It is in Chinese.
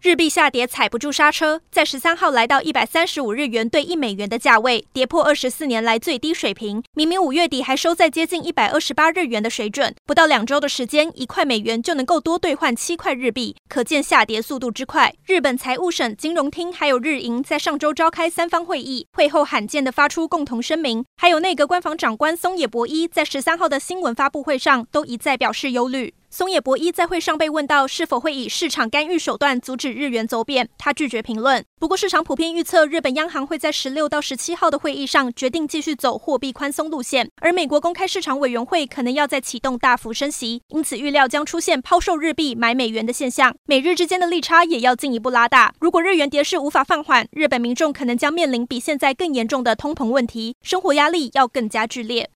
日币下跌踩不住刹车，在十三号来到一百三十五日元兑一美元的价位，跌破二十四年来最低水平。明明五月底还收在接近一百二十八日元的水准，不到两周的时间，一块美元就能够多兑换七块日币，可见下跌速度之快。日本财务省、金融厅还有日银在上周召开三方会议，会后罕见的发出共同声明。还有内阁官房长官松野博一在十三号的新闻发布会上都一再表示忧虑。松野博一在会上被问到是否会以市场干预手段阻止日元走贬，他拒绝评论。不过市场普遍预测，日本央行会在十六到十七号的会议上决定继续走货币宽松路线，而美国公开市场委员会可能要再启动大幅升息，因此预料将出现抛售日币买美元的现象，美日之间的利差也要进一步拉大。如果日元跌势无法放缓，日本民众可能将面临比现在更严重的通膨问题，生活压力要更加剧烈。